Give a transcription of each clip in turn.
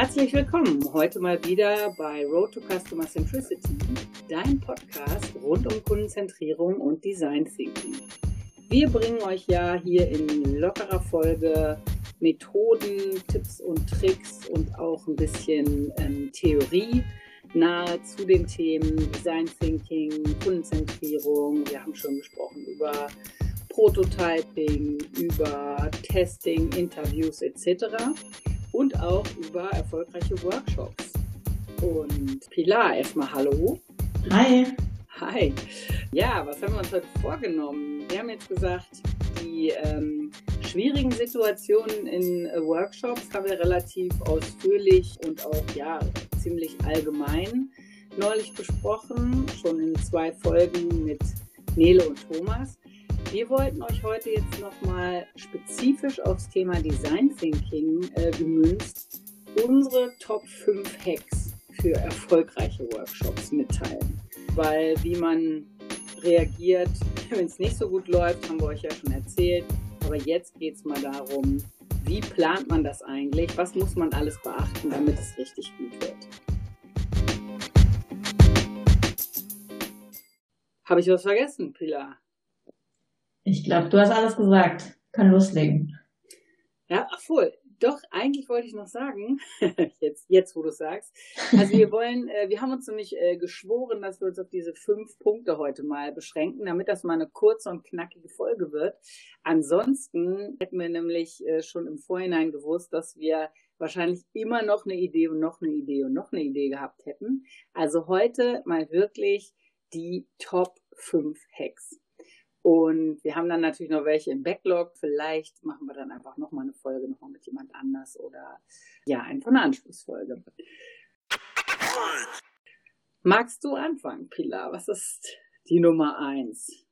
Herzlich willkommen heute mal wieder bei Road to Customer Centricity, dein Podcast rund um Kundenzentrierung und Design Thinking. Wir bringen euch ja hier in lockerer Folge Methoden, Tipps und Tricks und auch ein bisschen ähm, Theorie nahe zu den Themen Design Thinking, Kundenzentrierung. Wir haben schon gesprochen über Prototyping, über Testing, Interviews etc. und auch über erfolgreiche Workshops. Und Pilar, erstmal Hallo. Hi. Hi. Ja, was haben wir uns heute vorgenommen? Wir haben jetzt gesagt, die ähm, schwierigen Situationen in äh, Workshops haben wir relativ ausführlich und auch ja ziemlich allgemein neulich besprochen, schon in zwei Folgen mit Nele und Thomas. Wir wollten euch heute jetzt nochmal spezifisch aufs Thema Design Thinking äh, gemünzt unsere Top 5 Hacks für erfolgreiche Workshops mitteilen weil wie man reagiert, wenn es nicht so gut läuft, haben wir euch ja schon erzählt. Aber jetzt geht es mal darum, wie plant man das eigentlich? Was muss man alles beachten, damit es richtig gut wird? Habe ich was vergessen, Pilar? Ich glaube, du hast alles gesagt. Kann loslegen. Ja, ach wohl. Doch, eigentlich wollte ich noch sagen, jetzt, jetzt wo du sagst, also wir wollen, äh, wir haben uns nämlich äh, geschworen, dass wir uns auf diese fünf Punkte heute mal beschränken, damit das mal eine kurze und knackige Folge wird. Ansonsten hätten wir nämlich äh, schon im Vorhinein gewusst, dass wir wahrscheinlich immer noch eine Idee und noch eine Idee und noch eine Idee gehabt hätten. Also heute mal wirklich die Top 5 Hacks. Und wir haben dann natürlich noch welche im Backlog. Vielleicht machen wir dann einfach nochmal eine Folge nochmal mit jemand anders oder ja, einfach eine Anschlussfolge. Magst du anfangen, Pilar? Was ist die Nummer eins?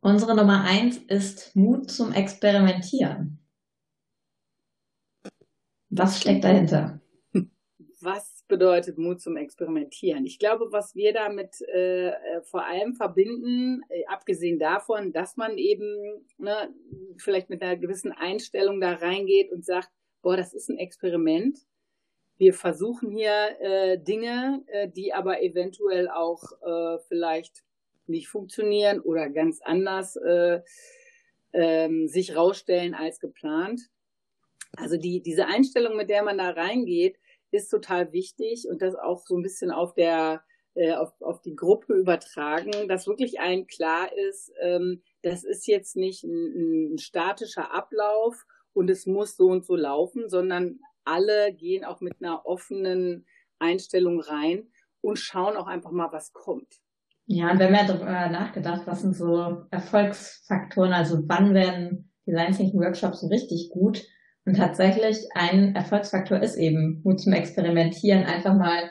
Unsere Nummer eins ist Mut zum Experimentieren. Was steckt dahinter? Was bedeutet Mut zum Experimentieren. Ich glaube, was wir damit äh, äh, vor allem verbinden, äh, abgesehen davon, dass man eben ne, vielleicht mit einer gewissen Einstellung da reingeht und sagt, boah, das ist ein Experiment. Wir versuchen hier äh, Dinge, äh, die aber eventuell auch äh, vielleicht nicht funktionieren oder ganz anders ähm, sich rausstellen als geplant. Also die, diese Einstellung, mit der man da reingeht, ist total wichtig und das auch so ein bisschen auf der äh, auf, auf die Gruppe übertragen, dass wirklich allen klar ist, ähm, das ist jetzt nicht ein, ein statischer Ablauf und es muss so und so laufen, sondern alle gehen auch mit einer offenen Einstellung rein und schauen auch einfach mal, was kommt. Ja, und wir haben ja darüber nachgedacht, was sind so Erfolgsfaktoren, also wann werden Design Thinking Workshops so richtig gut? Und tatsächlich ein Erfolgsfaktor ist eben Mut zum Experimentieren, einfach mal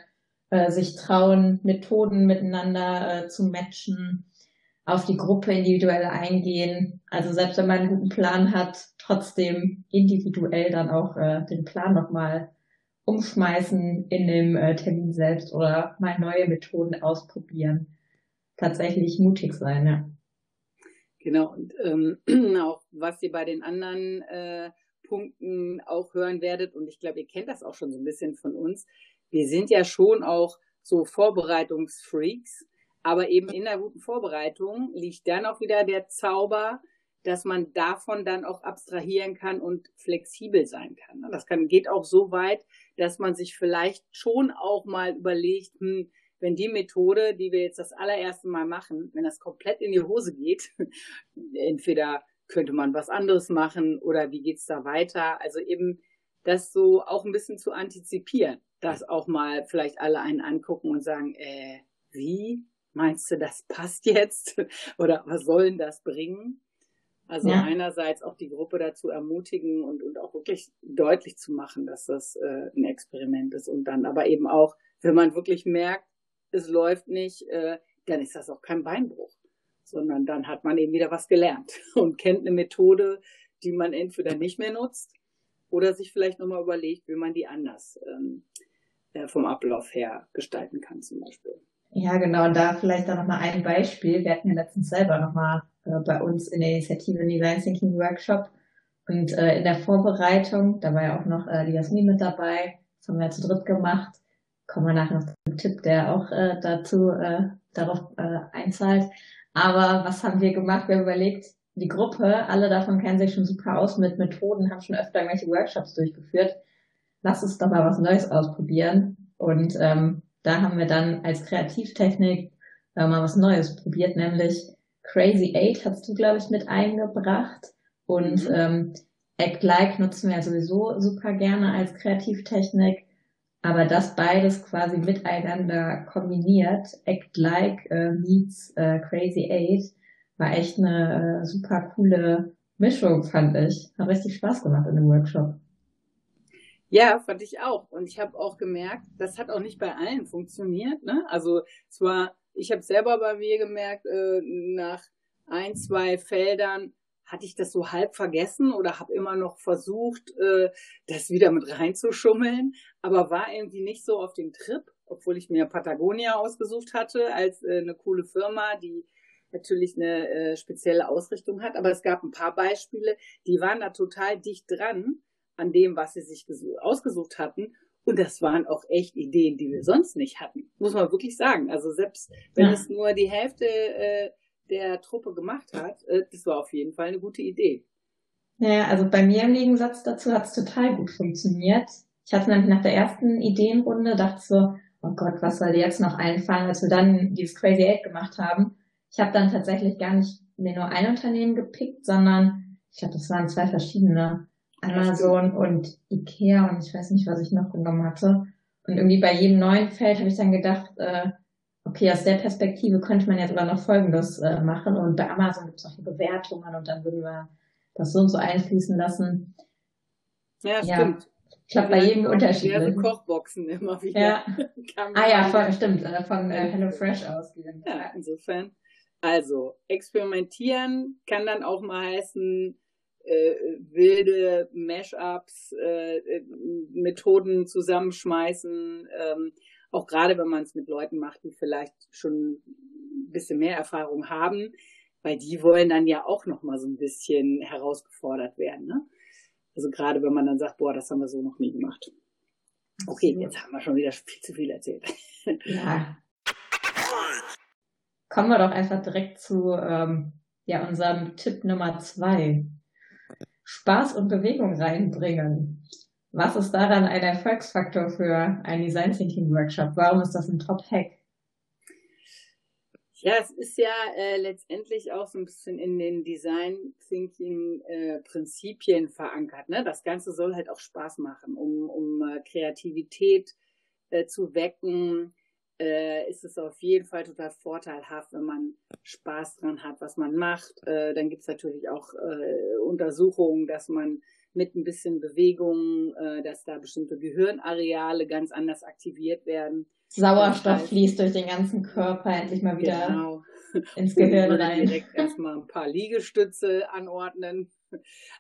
äh, sich trauen, Methoden miteinander äh, zu matchen, auf die Gruppe individuell eingehen. Also selbst wenn man einen guten Plan hat, trotzdem individuell dann auch äh, den Plan nochmal umschmeißen in dem äh, Termin selbst oder mal neue Methoden ausprobieren. Tatsächlich mutig sein, ja. Genau, und ähm, auch was ihr bei den anderen äh, Punkten auch hören werdet. Und ich glaube, ihr kennt das auch schon so ein bisschen von uns. Wir sind ja schon auch so Vorbereitungsfreaks. Aber eben in der guten Vorbereitung liegt dann auch wieder der Zauber, dass man davon dann auch abstrahieren kann und flexibel sein kann. Das kann, geht auch so weit, dass man sich vielleicht schon auch mal überlegt, hm, wenn die Methode, die wir jetzt das allererste Mal machen, wenn das komplett in die Hose geht, entweder könnte man was anderes machen oder wie geht's da weiter? Also eben das so auch ein bisschen zu antizipieren, dass auch mal vielleicht alle einen angucken und sagen, äh, wie meinst du, das passt jetzt? oder was soll denn das bringen? Also ja. einerseits auch die Gruppe dazu ermutigen und, und auch wirklich deutlich zu machen, dass das äh, ein Experiment ist und dann aber eben auch, wenn man wirklich merkt, es läuft nicht, äh, dann ist das auch kein Beinbruch sondern dann hat man eben wieder was gelernt und kennt eine Methode, die man entweder nicht mehr nutzt oder sich vielleicht nochmal überlegt, wie man die anders ähm, äh, vom Ablauf her gestalten kann zum Beispiel. Ja, genau. Und da vielleicht dann nochmal ein Beispiel. Wir hatten ja letztens selber nochmal äh, bei uns in der Initiative Design Thinking Workshop und äh, in der Vorbereitung, da war ja auch noch äh, die Jasmin mit dabei, Das haben wir zu dritt gemacht. Kommen wir nachher noch zu einem Tipp, der auch äh, dazu äh, darauf äh, einzahlt. Aber was haben wir gemacht? Wir haben überlegt, die Gruppe, alle davon kennen sich schon super aus mit Methoden, haben schon öfter irgendwelche Workshops durchgeführt. Lass uns doch mal was Neues ausprobieren. Und ähm, da haben wir dann als Kreativtechnik äh, mal was Neues probiert, nämlich Crazy Eight hast du, glaube ich, mit eingebracht. Und mhm. ähm, Act Like nutzen wir ja sowieso super gerne als Kreativtechnik. Aber das beides quasi miteinander kombiniert, Act Like äh, meets äh, Crazy Eight, war echt eine äh, super coole Mischung, fand ich. Hat richtig Spaß gemacht in dem Workshop. Ja, fand ich auch. Und ich habe auch gemerkt, das hat auch nicht bei allen funktioniert. Ne? Also zwar, ich habe selber bei mir gemerkt, äh, nach ein, zwei Feldern hatte ich das so halb vergessen oder habe immer noch versucht, äh, das wieder mit reinzuschummeln, aber war irgendwie nicht so auf dem Trip, obwohl ich mir Patagonia ausgesucht hatte als äh, eine coole Firma, die natürlich eine äh, spezielle Ausrichtung hat. Aber es gab ein paar Beispiele, die waren da total dicht dran an dem, was sie sich ausgesucht hatten. Und das waren auch echt Ideen, die wir sonst nicht hatten, muss man wirklich sagen. Also selbst wenn ja. es nur die Hälfte äh, der Truppe gemacht hat, äh, das war auf jeden Fall eine gute Idee. Ja, also bei mir im Gegensatz dazu hat es total gut funktioniert. Ich hatte nämlich nach der ersten Ideenrunde dachte so, oh Gott, was soll dir jetzt noch einfallen, als wir dann dieses Crazy Eight gemacht haben. Ich habe dann tatsächlich gar nicht mir nur ein Unternehmen gepickt, sondern ich glaube, das waren zwei verschiedene. Amazon und Ikea und ich weiß nicht, was ich noch genommen hatte. Und irgendwie bei jedem neuen Feld habe ich dann gedacht, äh, okay, aus der Perspektive könnte man jetzt aber noch Folgendes äh, machen. Und bei Amazon gibt es auch die Bewertungen und dann würden wir das so und so einfließen lassen. Ja, ja. stimmt. Ich glaube, bei jedem Unterschied. Diverse Kochboxen immer wieder. Ja. ah ja, von, stimmt, äh, von äh, HelloFresh ausgehen. Ja, insofern. Also, experimentieren kann dann auch mal heißen, äh, wilde Mashups, äh, äh, Methoden zusammenschmeißen, ähm, auch gerade wenn man es mit Leuten macht, die vielleicht schon ein bisschen mehr Erfahrung haben, weil die wollen dann ja auch noch mal so ein bisschen herausgefordert werden. Ne? Also gerade wenn man dann sagt, boah, das haben wir so noch nie gemacht. Okay, jetzt haben wir schon wieder viel zu viel erzählt. Ja. Kommen wir doch einfach direkt zu ähm, ja, unserem Tipp Nummer zwei. Spaß und Bewegung reinbringen. Was ist daran ein Erfolgsfaktor für einen Design Thinking Workshop? Warum ist das ein Top-Hack? Ja, es ist ja äh, letztendlich auch so ein bisschen in den Design Thinking äh, Prinzipien verankert. Ne? Das Ganze soll halt auch Spaß machen, um, um äh, Kreativität äh, zu wecken, äh, ist es auf jeden Fall total vorteilhaft, wenn man Spaß dran hat, was man macht. Äh, dann gibt es natürlich auch äh, Untersuchungen, dass man mit ein bisschen Bewegung, äh, dass da bestimmte Gehirnareale ganz anders aktiviert werden. Sauerstoff fließt durch den ganzen Körper endlich mal wieder genau. Ins Gehirn rein. Direkt erstmal ein paar Liegestütze anordnen.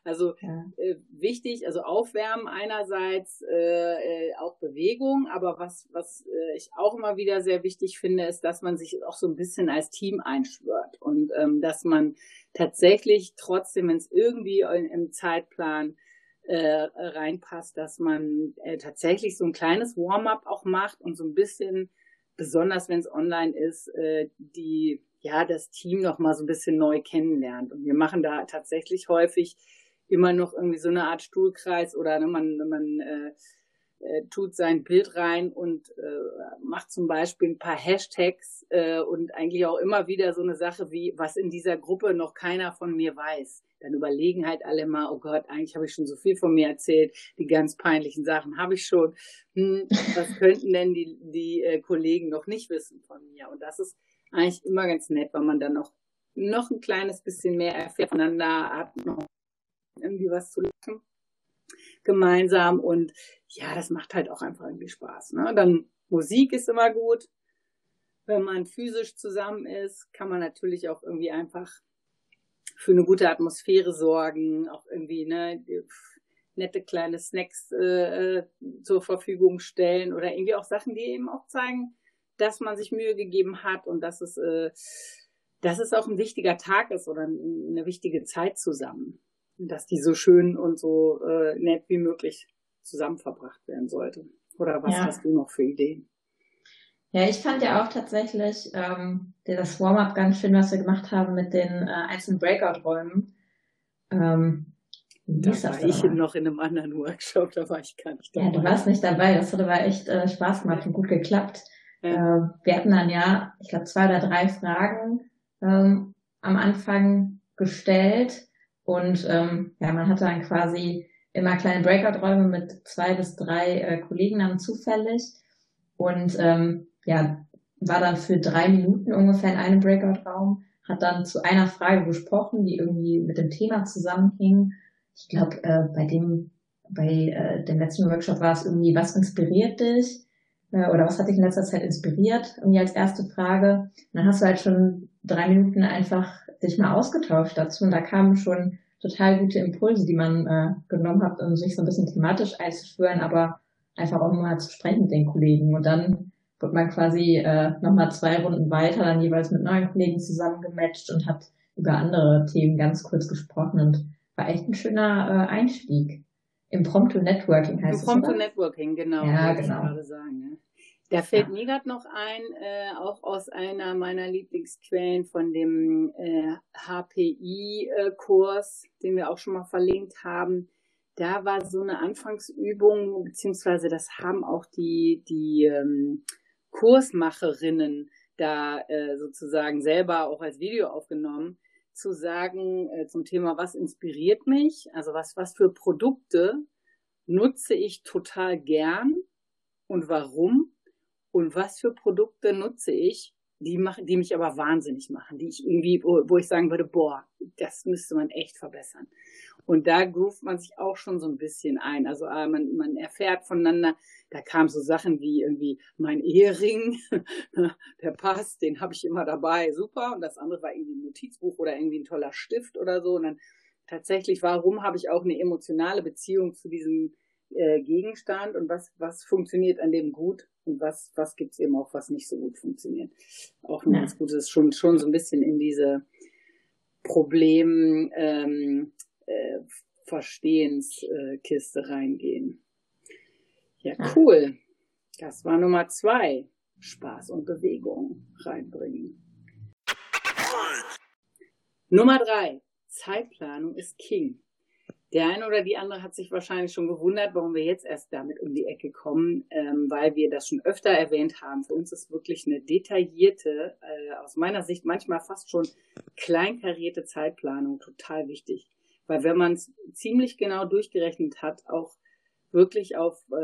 Also ja. äh, wichtig, also Aufwärmen einerseits, äh, äh, auch Bewegung, aber was, was äh, ich auch immer wieder sehr wichtig finde, ist, dass man sich auch so ein bisschen als Team einschwört und ähm, dass man tatsächlich trotzdem, wenn es irgendwie in, im Zeitplan äh, reinpasst, dass man äh, tatsächlich so ein kleines Warm-up auch macht und so ein bisschen, besonders wenn es online ist, äh, die ja, das Team noch mal so ein bisschen neu kennenlernt. Und wir machen da tatsächlich häufig immer noch irgendwie so eine Art Stuhlkreis oder ne, man, man äh, äh, tut sein Bild rein und äh, macht zum Beispiel ein paar Hashtags äh, und eigentlich auch immer wieder so eine Sache wie, was in dieser Gruppe noch keiner von mir weiß. Dann überlegen halt alle mal, oh Gott, eigentlich habe ich schon so viel von mir erzählt, die ganz peinlichen Sachen habe ich schon. Hm, was könnten denn die, die äh, Kollegen noch nicht wissen von mir? Und das ist eigentlich immer ganz nett, weil man dann noch, noch ein kleines bisschen mehr erfährt voneinander, hat noch irgendwie was zu lachen gemeinsam und ja, das macht halt auch einfach irgendwie Spaß. Ne? Dann Musik ist immer gut. Wenn man physisch zusammen ist, kann man natürlich auch irgendwie einfach für eine gute Atmosphäre sorgen, auch irgendwie ne, nette kleine Snacks äh, äh zur Verfügung stellen oder irgendwie auch Sachen, die eben auch zeigen, dass man sich Mühe gegeben hat und dass es, äh, dass es auch ein wichtiger Tag ist oder eine wichtige Zeit zusammen. Und dass die so schön und so äh, nett wie möglich zusammen verbracht werden sollte. Oder was ja. hast du noch für Ideen? Ja, ich fand ja auch tatsächlich ähm, das Warm-up ganz schön, was wir gemacht haben mit den äh, einzelnen Breakout-Räumen. Ähm, da war ich dabei? noch in einem anderen Workshop, da war ich gar nicht dabei. Ja, du warst nicht dabei, das hat aber echt äh, Spaß gemacht und gut geklappt. Ja. Äh, wir hatten dann ja, ich glaube, zwei oder drei Fragen ähm, am Anfang gestellt und ähm, ja, man hatte dann quasi immer kleine Breakout-Räume mit zwei bis drei äh, Kollegen dann zufällig und ähm, ja, war dann für drei Minuten ungefähr in einem Breakout-Raum, hat dann zu einer Frage gesprochen, die irgendwie mit dem Thema zusammenhing. Ich glaube, äh, bei dem, bei äh, dem letzten Workshop war es irgendwie, was inspiriert dich? Äh, oder was hat dich in letzter Zeit inspiriert? Irgendwie als erste Frage. Und dann hast du halt schon drei Minuten einfach dich mal ausgetauscht dazu und da kamen schon total gute Impulse, die man äh, genommen hat, um sich so ein bisschen thematisch einzuführen, aber einfach auch mal zu sprechen mit den Kollegen. Und dann wird man quasi äh, nochmal zwei Runden weiter, dann jeweils mit neuen Kollegen zusammengematcht und hat über andere Themen ganz kurz gesprochen und war echt ein schöner äh, Einstieg. Impromptu Networking heißt Impromptu es. Impromptu Networking, genau. Ja, genau. Sagen, ne? Da fällt ja. mir gerade noch ein, äh, auch aus einer meiner Lieblingsquellen von dem äh, HPI-Kurs, den wir auch schon mal verlinkt haben. Da war so eine Anfangsübung, beziehungsweise das haben auch die, die ähm, Kursmacherinnen da äh, sozusagen selber auch als Video aufgenommen, zu sagen äh, zum Thema, was inspiriert mich, also was, was für Produkte nutze ich total gern und warum und was für Produkte nutze ich, die machen, die mich aber wahnsinnig machen, die ich irgendwie, wo, wo ich sagen würde, boah, das müsste man echt verbessern. Und da groovt man sich auch schon so ein bisschen ein. Also äh, man, man erfährt voneinander, da kamen so Sachen wie irgendwie mein Ehering, der passt, den habe ich immer dabei, super. Und das andere war irgendwie ein Notizbuch oder irgendwie ein toller Stift oder so. Und dann tatsächlich, warum habe ich auch eine emotionale Beziehung zu diesem äh, Gegenstand und was, was funktioniert an dem gut und was, was gibt's eben auch, was nicht so gut funktioniert. Auch ein ja. ganz gutes, schon, schon so ein bisschen in diese Problem, ähm, äh, Verstehenskiste reingehen. Ja, cool. Das war Nummer zwei. Spaß und Bewegung reinbringen. Nummer drei. Zeitplanung ist King. Der eine oder die andere hat sich wahrscheinlich schon gewundert, warum wir jetzt erst damit um die Ecke kommen, ähm, weil wir das schon öfter erwähnt haben. Für uns ist wirklich eine detaillierte, äh, aus meiner Sicht manchmal fast schon kleinkarierte Zeitplanung total wichtig. Weil wenn man es ziemlich genau durchgerechnet hat, auch wirklich auf äh,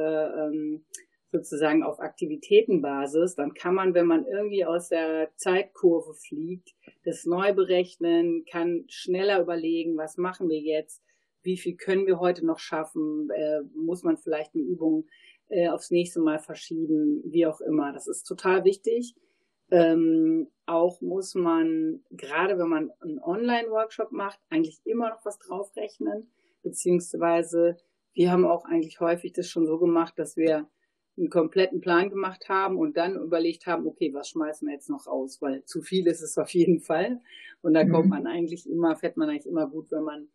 ähm, sozusagen auf Aktivitätenbasis, dann kann man, wenn man irgendwie aus der Zeitkurve fliegt, das neu berechnen, kann schneller überlegen, was machen wir jetzt, wie viel können wir heute noch schaffen, äh, muss man vielleicht eine Übung äh, aufs nächste Mal verschieben, wie auch immer. Das ist total wichtig. Ähm, auch muss man, gerade wenn man einen Online-Workshop macht, eigentlich immer noch was draufrechnen, beziehungsweise wir haben auch eigentlich häufig das schon so gemacht, dass wir einen kompletten Plan gemacht haben und dann überlegt haben, okay, was schmeißen wir jetzt noch raus, weil zu viel ist es auf jeden Fall. Und da mhm. kommt man eigentlich immer, fährt man eigentlich immer gut, wenn man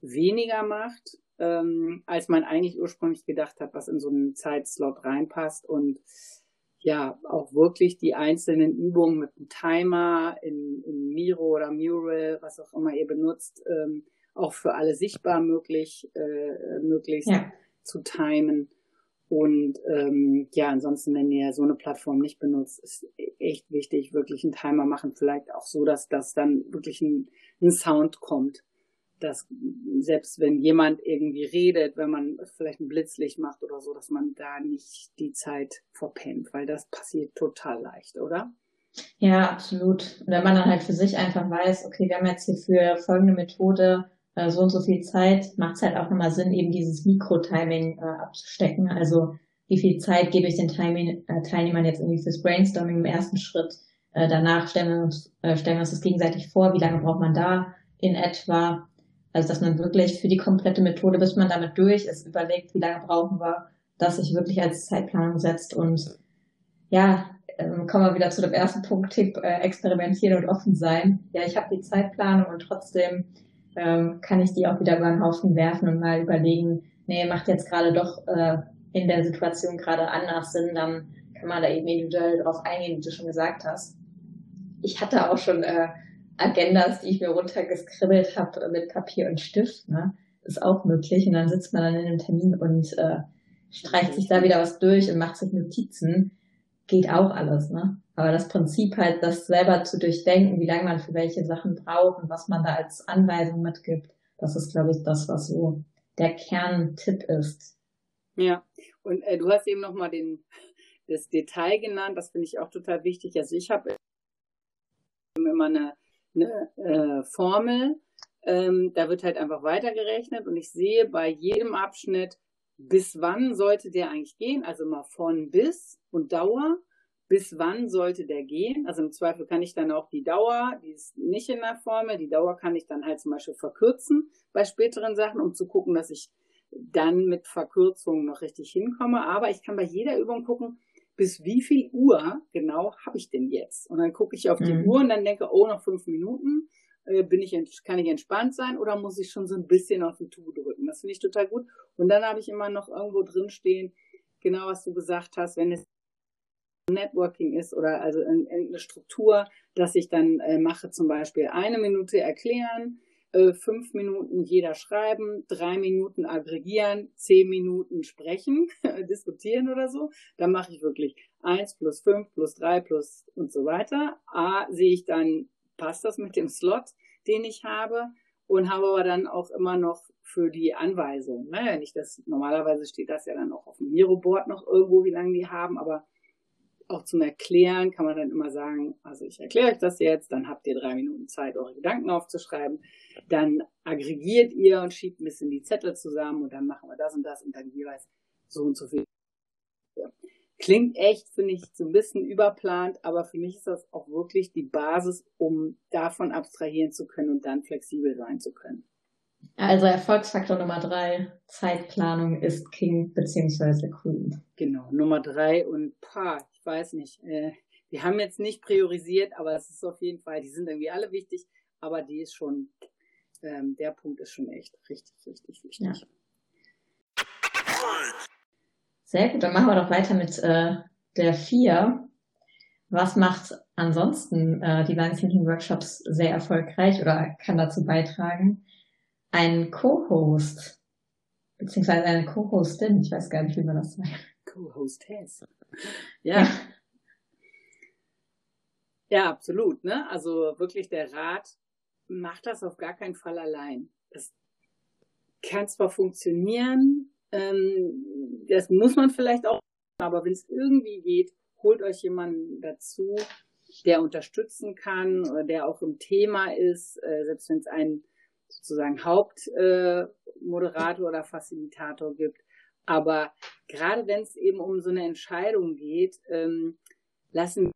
weniger macht, ähm, als man eigentlich ursprünglich gedacht hat, was in so einen Zeitslot reinpasst und ja, auch wirklich die einzelnen Übungen mit einem Timer in, in Miro oder Mural, was auch immer ihr benutzt, ähm, auch für alle sichtbar möglich, äh, möglichst ja. zu timen. Und ähm, ja, ansonsten, wenn ihr so eine Plattform nicht benutzt, ist echt wichtig, wirklich einen Timer machen, vielleicht auch so, dass das dann wirklich ein, ein Sound kommt dass selbst wenn jemand irgendwie redet, wenn man vielleicht ein Blitzlicht macht oder so, dass man da nicht die Zeit verpennt, weil das passiert total leicht, oder? Ja, absolut. Und wenn man dann halt für sich einfach weiß, okay, wir haben jetzt hier für folgende Methode äh, so und so viel Zeit, macht es halt auch nochmal Sinn, eben dieses Mikro-Timing äh, abzustecken. Also wie viel Zeit gebe ich den Timing, äh, Teilnehmern jetzt irgendwie fürs Brainstorming im ersten Schritt? Äh, danach stellen wir, uns, äh, stellen wir uns das gegenseitig vor, wie lange braucht man da in etwa? Also dass man wirklich für die komplette Methode, bis man damit durch ist, überlegt, wie lange brauchen wir, dass sich wirklich als Zeitplanung setzt und ja, ähm, kommen wir wieder zu dem ersten Punkt, Tipp, äh, experimentieren und offen sein. Ja, ich habe die Zeitplanung und trotzdem ähm, kann ich die auch wieder über den Haufen werfen und mal überlegen, nee, macht jetzt gerade doch äh, in der Situation gerade anders sind, dann kann man da eben individuell drauf eingehen, wie du schon gesagt hast. Ich hatte auch schon äh, Agendas, die ich mir runtergeskribbelt habe mit Papier und Stift. Ne? Ist auch möglich. Und dann sitzt man dann in einem Termin und äh, streicht sich da wieder was durch und macht sich Notizen. Geht auch alles, ne? Aber das Prinzip halt, das selber zu durchdenken, wie lange man für welche Sachen braucht und was man da als Anweisung mitgibt, das ist, glaube ich, das, was so der Kerntipp ist. Ja, und äh, du hast eben nochmal den, das Detail genannt, das finde ich auch total wichtig. Also ich habe immer eine, eine äh, Formel, ähm, da wird halt einfach weitergerechnet und ich sehe bei jedem Abschnitt, bis wann sollte der eigentlich gehen, also mal von bis und Dauer bis wann sollte der gehen. Also im Zweifel kann ich dann auch die Dauer, die ist nicht in der Formel, die Dauer kann ich dann halt zum Beispiel verkürzen bei späteren Sachen, um zu gucken, dass ich dann mit Verkürzungen noch richtig hinkomme. Aber ich kann bei jeder Übung gucken, bis wie viel Uhr genau habe ich denn jetzt? Und dann gucke ich auf die mhm. Uhr und dann denke, oh, noch fünf Minuten. Äh, bin ich, kann ich entspannt sein oder muss ich schon so ein bisschen auf die Tube drücken? Das finde ich total gut. Und dann habe ich immer noch irgendwo drin stehen, genau was du gesagt hast, wenn es Networking ist oder also eine Struktur, dass ich dann äh, mache zum Beispiel eine Minute erklären, äh, fünf Minuten jeder schreiben, drei Minuten aggregieren, zehn Minuten sprechen, diskutieren oder so. Dann mache ich wirklich eins plus fünf plus drei plus und so weiter. A, sehe ich dann, passt das mit dem Slot, den ich habe und habe aber dann auch immer noch für die Anweisung. Naja, ne, nicht das, normalerweise steht das ja dann auch auf dem Miro-Board noch irgendwo, wie lange die haben, aber auch zum Erklären kann man dann immer sagen, also ich erkläre euch das jetzt, dann habt ihr drei Minuten Zeit, eure Gedanken aufzuschreiben. Dann aggregiert ihr und schiebt ein bisschen die Zettel zusammen und dann machen wir das und das und dann jeweils so und so viel. Klingt echt, finde ich, so ein bisschen überplant, aber für mich ist das auch wirklich die Basis, um davon abstrahieren zu können und dann flexibel sein zu können. Also Erfolgsfaktor Nummer drei, Zeitplanung ist King beziehungsweise Queen. Genau, Nummer drei und pa, ich weiß nicht, äh, wir haben jetzt nicht priorisiert, aber es ist auf jeden Fall, die sind irgendwie alle wichtig, aber die ist schon, ähm, der Punkt ist schon echt richtig, richtig wichtig. Ja. Sehr gut, dann machen wir doch weiter mit äh, der vier. Was macht ansonsten äh, die Line Thinking Workshops sehr erfolgreich oder kann dazu beitragen? Ein Co-Host, beziehungsweise eine Co-Hostin, ich weiß gar nicht, wie man das sagt. Co-Hostess. Ja. ja. Absolut. Ne? Also wirklich der Rat macht das auf gar keinen Fall allein. Das kann zwar funktionieren, ähm, das muss man vielleicht auch, aber wenn es irgendwie geht, holt euch jemanden dazu, der unterstützen kann oder der auch im Thema ist, äh, selbst wenn es einen sozusagen Hauptmoderator äh, oder Facilitator gibt. Aber gerade wenn es eben um so eine Entscheidung geht, ähm, lassen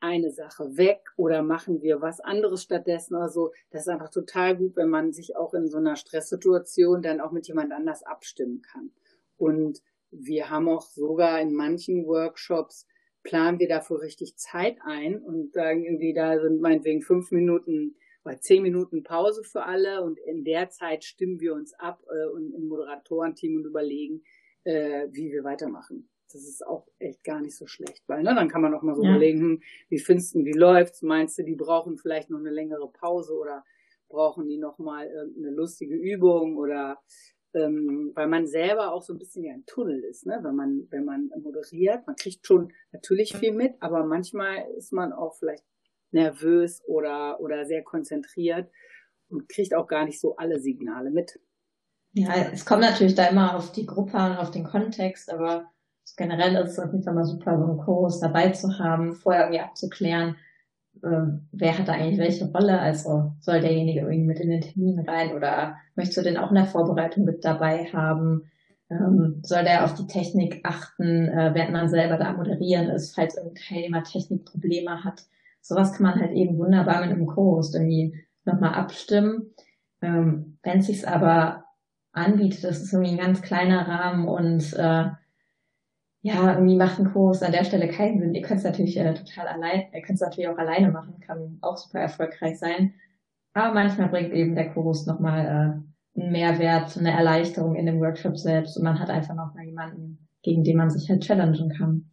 eine Sache weg oder machen wir was anderes stattdessen oder so. Das ist einfach total gut, wenn man sich auch in so einer Stresssituation dann auch mit jemand anders abstimmen kann. Und wir haben auch sogar in manchen Workshops planen wir dafür richtig Zeit ein und sagen irgendwie, da sind meinetwegen fünf Minuten oder zehn Minuten Pause für alle und in der Zeit stimmen wir uns ab äh, und im Moderatorenteam und überlegen, äh, wie wir weitermachen das ist auch echt gar nicht so schlecht, weil ne, dann kann man auch mal so ja. überlegen, hm, wie findest du, wie läuft's? Meinst du, die brauchen vielleicht noch eine längere Pause oder brauchen die noch mal eine lustige Übung oder ähm, weil man selber auch so ein bisschen wie ein Tunnel ist, ne? Wenn man wenn man moderiert, man kriegt schon natürlich viel mit, aber manchmal ist man auch vielleicht nervös oder oder sehr konzentriert und kriegt auch gar nicht so alle Signale mit. Ja, es kommt natürlich da immer auf die Gruppe an, auf den Kontext, aber generell ist es auf jeden Fall mal super, so einen Kurs dabei zu haben, vorher irgendwie abzuklären, äh, wer hat da eigentlich welche Rolle, also soll derjenige irgendwie mit in den Termin rein oder möchtest du den auch in der Vorbereitung mit dabei haben? Ähm, soll der auf die Technik achten, äh, während man selber da moderieren ist, falls irgendein Teilnehmer Technikprobleme hat. Sowas kann man halt eben wunderbar mit einem Kurs irgendwie nochmal abstimmen. Ähm, wenn es sich aber anbietet, das ist irgendwie ein ganz kleiner Rahmen und äh, ja, irgendwie macht ein Kurs an der Stelle keinen Sinn. Ihr könnt es natürlich äh, total allein, ihr könnt es natürlich auch alleine machen, kann auch super erfolgreich sein. Aber manchmal bringt eben der Kurs nochmal äh, einen Mehrwert, eine Erleichterung in dem Workshop selbst und man hat einfach nochmal jemanden, gegen den man sich halt challengen kann.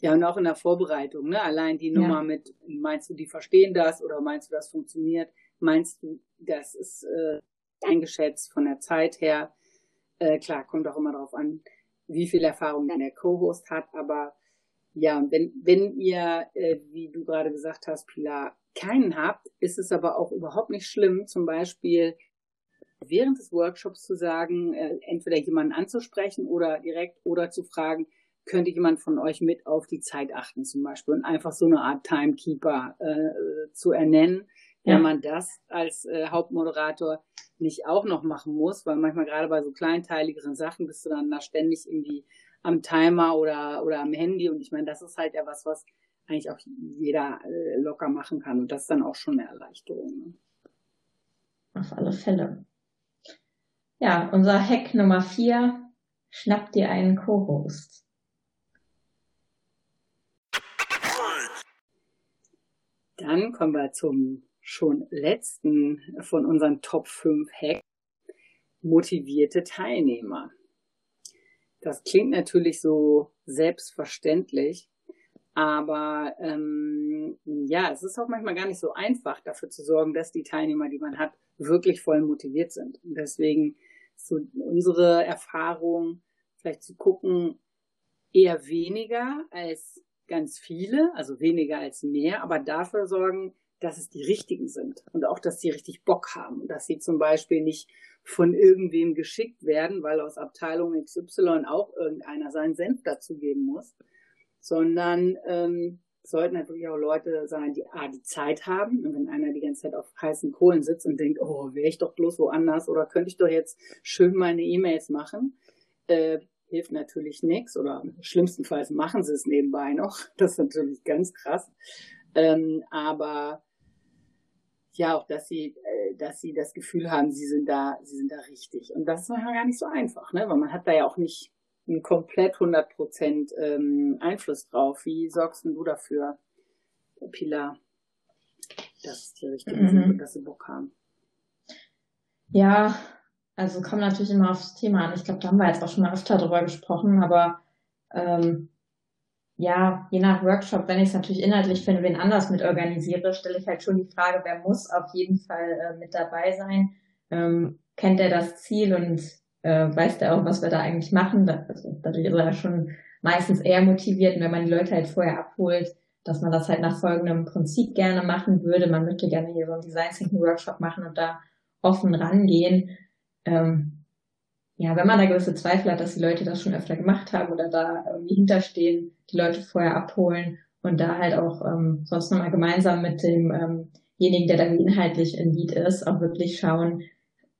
Ja, und auch in der Vorbereitung, ne? Allein die Nummer ja. mit, meinst du, die verstehen das oder meinst du, das funktioniert? Meinst du, das ist äh, eingeschätzt von der Zeit her? Äh, klar, kommt auch immer darauf an, wie viel Erfahrung dann der Co-Host hat, aber ja, wenn, wenn ihr, äh, wie du gerade gesagt hast, Pilar, keinen habt, ist es aber auch überhaupt nicht schlimm, zum Beispiel während des Workshops zu sagen, äh, entweder jemanden anzusprechen oder direkt oder zu fragen, könnte jemand von euch mit auf die Zeit achten zum Beispiel und einfach so eine Art Timekeeper äh, zu ernennen, ja. wenn man das als äh, Hauptmoderator nicht auch noch machen muss, weil manchmal gerade bei so kleinteiligeren Sachen bist du dann da ständig irgendwie am Timer oder, oder am Handy und ich meine, das ist halt ja was, was eigentlich auch jeder äh, locker machen kann und das ist dann auch schon eine Erleichterung. Ne? Auf alle Fälle. Ja, unser Hack Nummer vier, schnapp dir einen Co-Host. Dann kommen wir zum schon letzten von unseren Top 5 Hacks. Motivierte Teilnehmer. Das klingt natürlich so selbstverständlich, aber ähm, ja, es ist auch manchmal gar nicht so einfach, dafür zu sorgen, dass die Teilnehmer, die man hat, wirklich voll motiviert sind. Und deswegen so unsere Erfahrung, vielleicht zu gucken, eher weniger als ganz viele, also weniger als mehr, aber dafür sorgen, dass es die richtigen sind und auch, dass sie richtig Bock haben, dass sie zum Beispiel nicht von irgendwem geschickt werden, weil aus Abteilung XY auch irgendeiner seinen Senf dazugeben muss, sondern ähm, sollten natürlich auch Leute sein, die A, die Zeit haben. Und wenn einer die ganze Zeit auf heißen Kohlen sitzt und denkt, oh, wäre ich doch bloß woanders oder könnte ich doch jetzt schön meine E-Mails machen, äh, hilft natürlich nichts oder schlimmstenfalls machen sie es nebenbei noch. Das ist natürlich ganz krass. Ähm, aber ja, auch, dass sie, äh, dass sie das Gefühl haben, sie sind da, sie sind da richtig. Und das ist manchmal gar nicht so einfach, ne? Weil man hat da ja auch nicht einen komplett 100 Prozent ähm, Einfluss drauf. Wie sorgst du dafür, Pilar, dass die Richtigen mhm. sind und dass sie Bock haben? Ja, also kommt natürlich immer aufs Thema an. Ich glaube, da haben wir jetzt auch schon mal öfter drüber gesprochen, aber ähm, ja, je nach Workshop, wenn ich es natürlich inhaltlich für wen anders mit organisiere, stelle ich halt schon die Frage, wer muss auf jeden Fall äh, mit dabei sein? Ähm, kennt er das Ziel und äh, weiß der auch, was wir da eigentlich machen? Das, also, dadurch ist er schon meistens eher motiviert, wenn man die Leute halt vorher abholt, dass man das halt nach folgendem Prinzip gerne machen würde. Man möchte gerne hier so einen Design Thinking Workshop machen und da offen rangehen. Ähm, ja, wenn man da gewisse Zweifel hat, dass die Leute das schon öfter gemacht haben oder da irgendwie hinterstehen, die Leute vorher abholen und da halt auch ähm, sonst nochmal gemeinsam mit demjenigen, ähm der dann inhaltlich in Lied ist, auch wirklich schauen,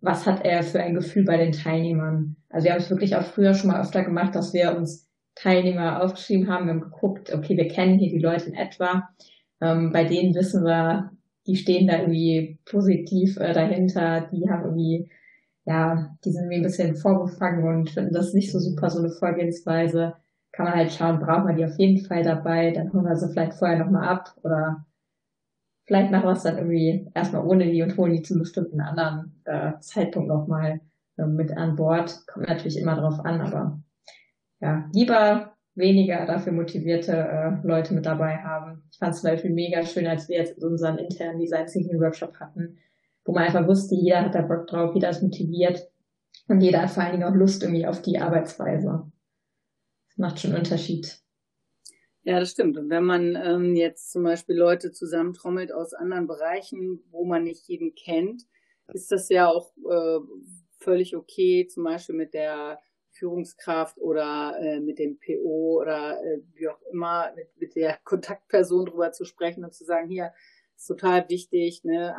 was hat er für ein Gefühl bei den Teilnehmern. Also wir haben es wirklich auch früher schon mal öfter gemacht, dass wir uns Teilnehmer aufgeschrieben haben, wir haben geguckt, okay, wir kennen hier die Leute in etwa, ähm, bei denen wissen wir, die stehen da irgendwie positiv äh, dahinter, die haben irgendwie ja, die sind mir ein bisschen vorgefangen und finden das nicht so super, so eine Vorgehensweise. Kann man halt schauen, braucht man die auf jeden Fall dabei, dann holen wir sie vielleicht vorher nochmal ab oder vielleicht machen wir es dann irgendwie erstmal ohne die und holen die zu einem bestimmten anderen äh, Zeitpunkt nochmal äh, mit an Bord. Kommt natürlich immer drauf an, aber ja, lieber weniger dafür motivierte äh, Leute mit dabei haben. Ich fand es zum Beispiel mega schön, als wir jetzt unseren internen Design Thinking Workshop hatten, wo man einfach wusste, jeder hat da Bock drauf, jeder ist motiviert und jeder hat vor allen Dingen auch Lust irgendwie auf die Arbeitsweise. Das macht schon einen Unterschied. Ja, das stimmt. Und wenn man ähm, jetzt zum Beispiel Leute zusammentrommelt aus anderen Bereichen, wo man nicht jeden kennt, ist das ja auch äh, völlig okay, zum Beispiel mit der Führungskraft oder äh, mit dem PO oder äh, wie auch immer, mit, mit der Kontaktperson drüber zu sprechen und zu sagen, hier, ist total wichtig. Ne?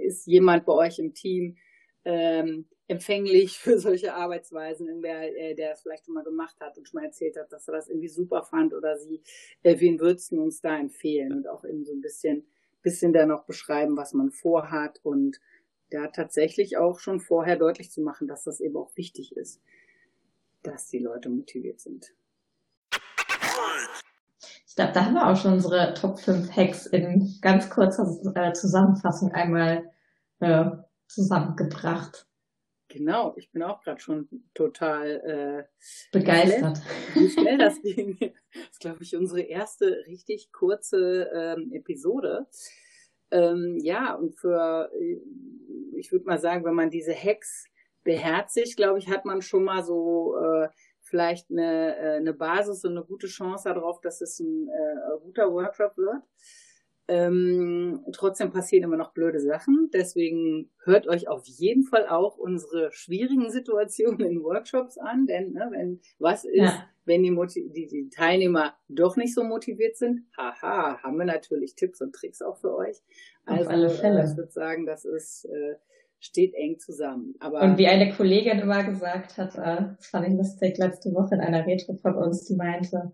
Ist jemand bei euch im Team ähm, empfänglich für solche Arbeitsweisen? Irgendwer, äh, der es vielleicht schon mal gemacht hat und schon mal erzählt hat, dass er das irgendwie super fand oder sie, äh, wen würdest du uns da empfehlen? Und auch eben so ein bisschen, bisschen da noch beschreiben, was man vorhat und da tatsächlich auch schon vorher deutlich zu machen, dass das eben auch wichtig ist, dass die Leute motiviert sind. Ich glaube, da haben wir auch schon unsere Top 5 Hacks in ganz kurzer äh, Zusammenfassung einmal äh, zusammengebracht. Genau, ich bin auch gerade schon total äh, begeistert. Wie schnell das ging. Das ist, glaube ich, unsere erste richtig kurze ähm, Episode. Ähm, ja, und für, ich würde mal sagen, wenn man diese Hacks beherzigt, glaube ich, hat man schon mal so äh, vielleicht eine, äh, eine Basis und eine gute Chance darauf, dass es ein äh, guter Workshop wird. Ähm, trotzdem passieren immer noch blöde Sachen. Deswegen hört euch auf jeden Fall auch unsere schwierigen Situationen in Workshops an. Denn ne, wenn was ist, ja. wenn die, die, die, Teilnehmer doch nicht so motiviert sind, haha, haben wir natürlich Tipps und Tricks auch für euch. Also. Äh, ich würde sagen, das ist äh, steht eng zusammen. Aber und wie eine Kollegin immer gesagt hat, äh, das fand ich lustig, letzte Woche in einer Retro von uns, die meinte,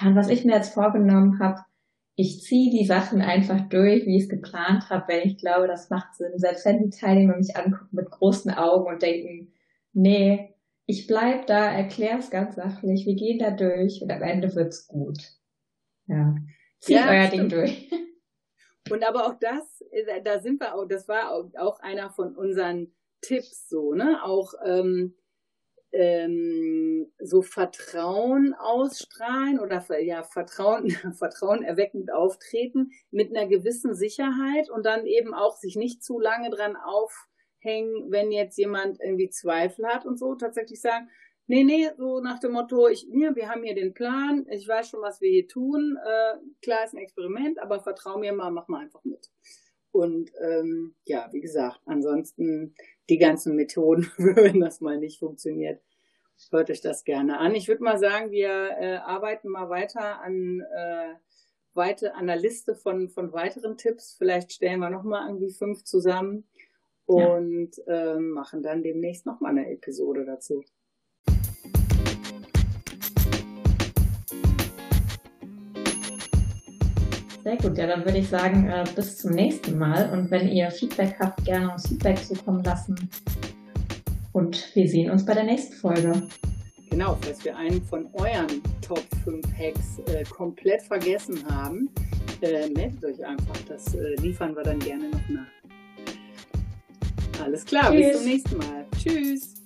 ja, und was ich mir jetzt vorgenommen habe, ich ziehe die Sachen einfach durch, wie ich es geplant habe, weil ich glaube, das macht Sinn. Selbst wenn die Teilnehmer mich angucken mit großen Augen und denken, nee, ich bleib da, erklär es ganz sachlich, wir gehen da durch und am Ende wird's gut. Ja. Zieht ja, euer Ding durch. Und aber auch das, äh, da sind wir auch, das war auch einer von unseren Tipps so, ne? Auch ähm, ähm, so Vertrauen ausstrahlen oder ja Vertrauen Vertrauen erweckend auftreten mit einer gewissen Sicherheit und dann eben auch sich nicht zu lange dran aufhängen, wenn jetzt jemand irgendwie Zweifel hat und so tatsächlich sagen, nee, nee, so nach dem Motto, ich, ja, wir haben hier den Plan, ich weiß schon, was wir hier tun, äh, klar ist ein Experiment, aber vertrau mir mal, mach mal einfach mit. Und ähm, ja, wie gesagt, ansonsten die ganzen Methoden, wenn das mal nicht funktioniert, hört euch das gerne an. Ich würde mal sagen, wir äh, arbeiten mal weiter an äh, weiter an der Liste von von weiteren Tipps. Vielleicht stellen wir noch mal irgendwie fünf zusammen und ja. äh, machen dann demnächst noch mal eine Episode dazu. Sehr gut, ja, dann würde ich sagen, äh, bis zum nächsten Mal. Und wenn ihr Feedback habt, gerne uns Feedback zukommen lassen. Und wir sehen uns bei der nächsten Folge. Genau, falls wir einen von euren Top 5 Hacks äh, komplett vergessen haben, äh, meldet euch einfach. Das äh, liefern wir dann gerne noch nach. Alles klar, Tschüss. bis zum nächsten Mal. Tschüss.